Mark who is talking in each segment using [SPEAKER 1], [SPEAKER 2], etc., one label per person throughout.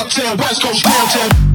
[SPEAKER 1] uptown, West Coast downtown.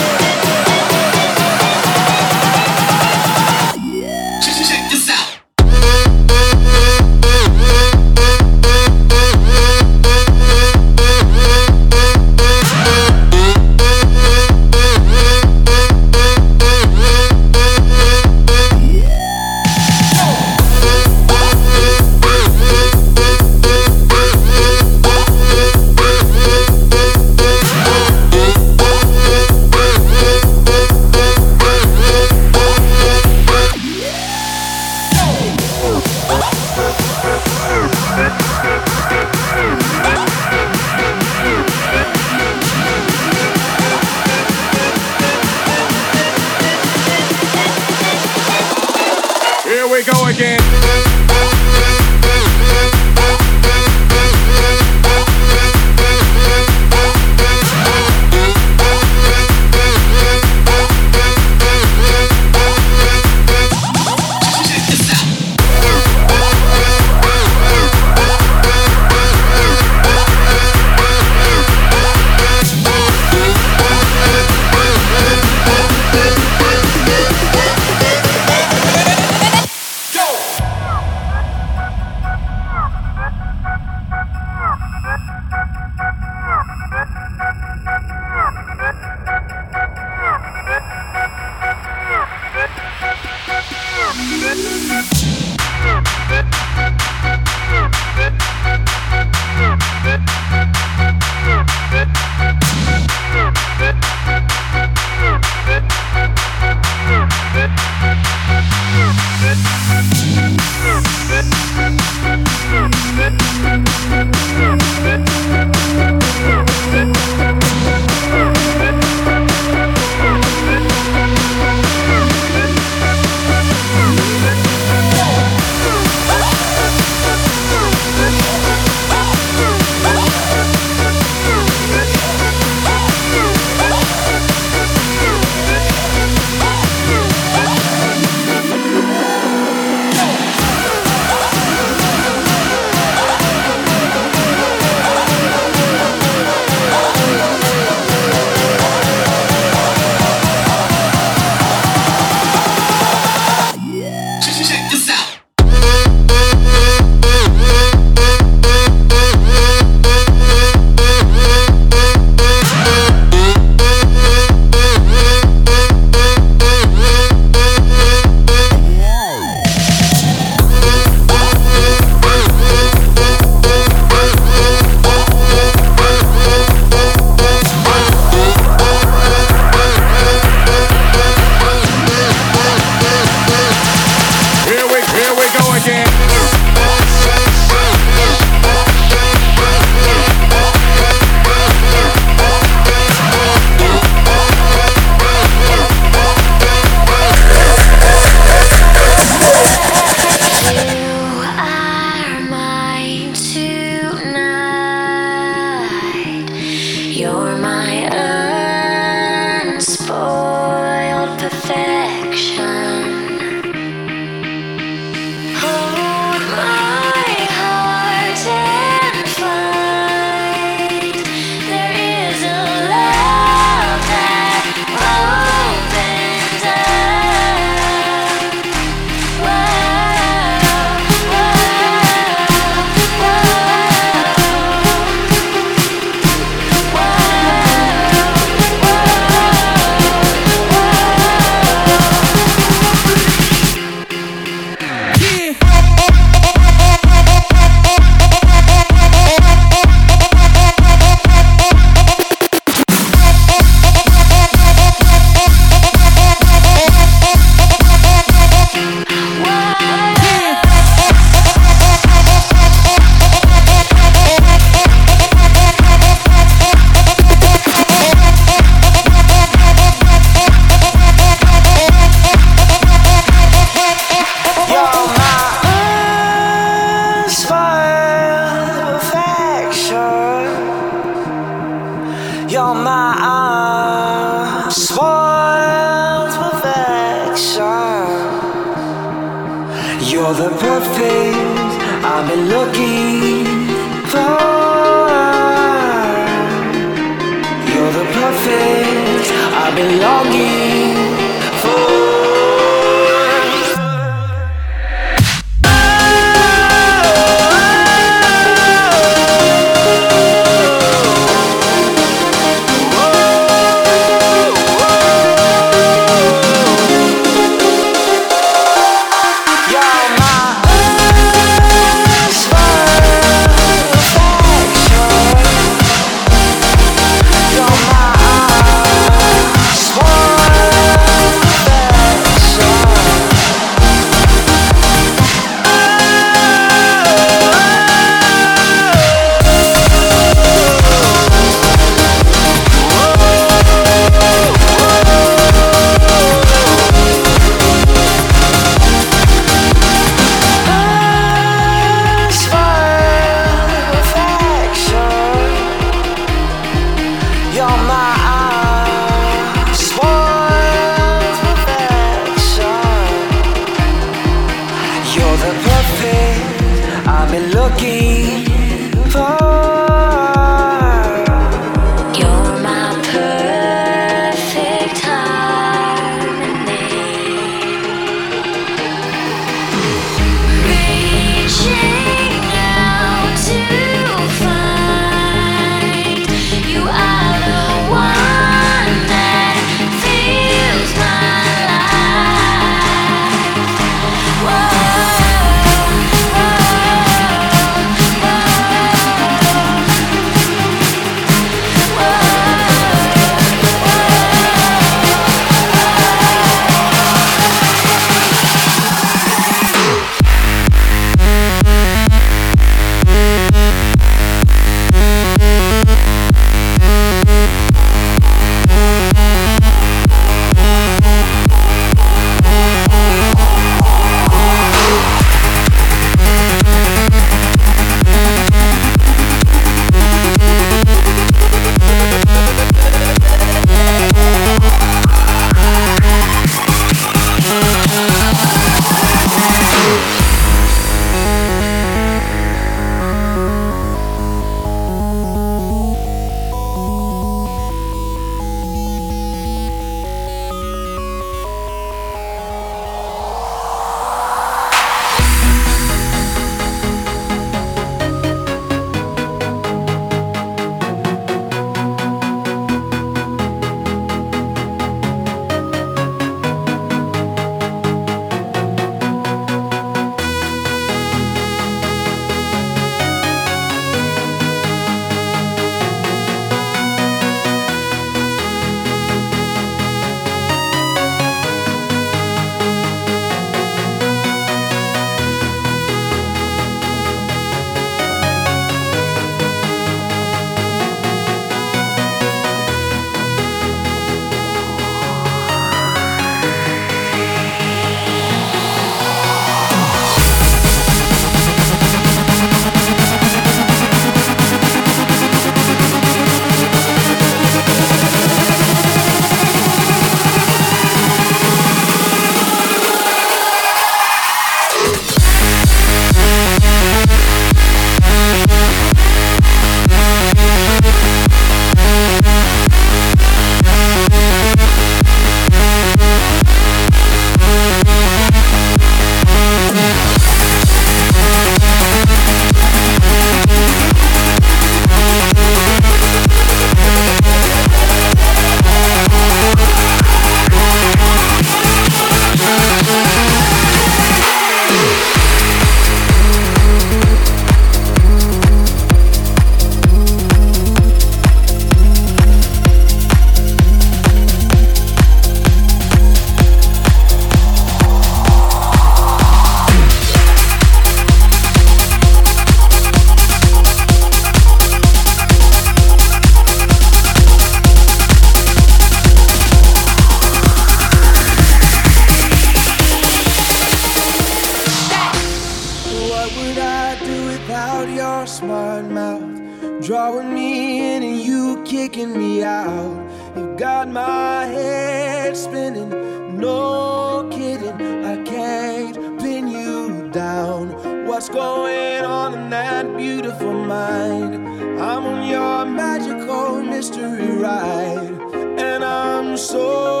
[SPEAKER 2] taking me out. You've got my head spinning, no kidding. I can't pin you down. What's going on in that beautiful mind? I'm on your magical mystery ride, and I'm so.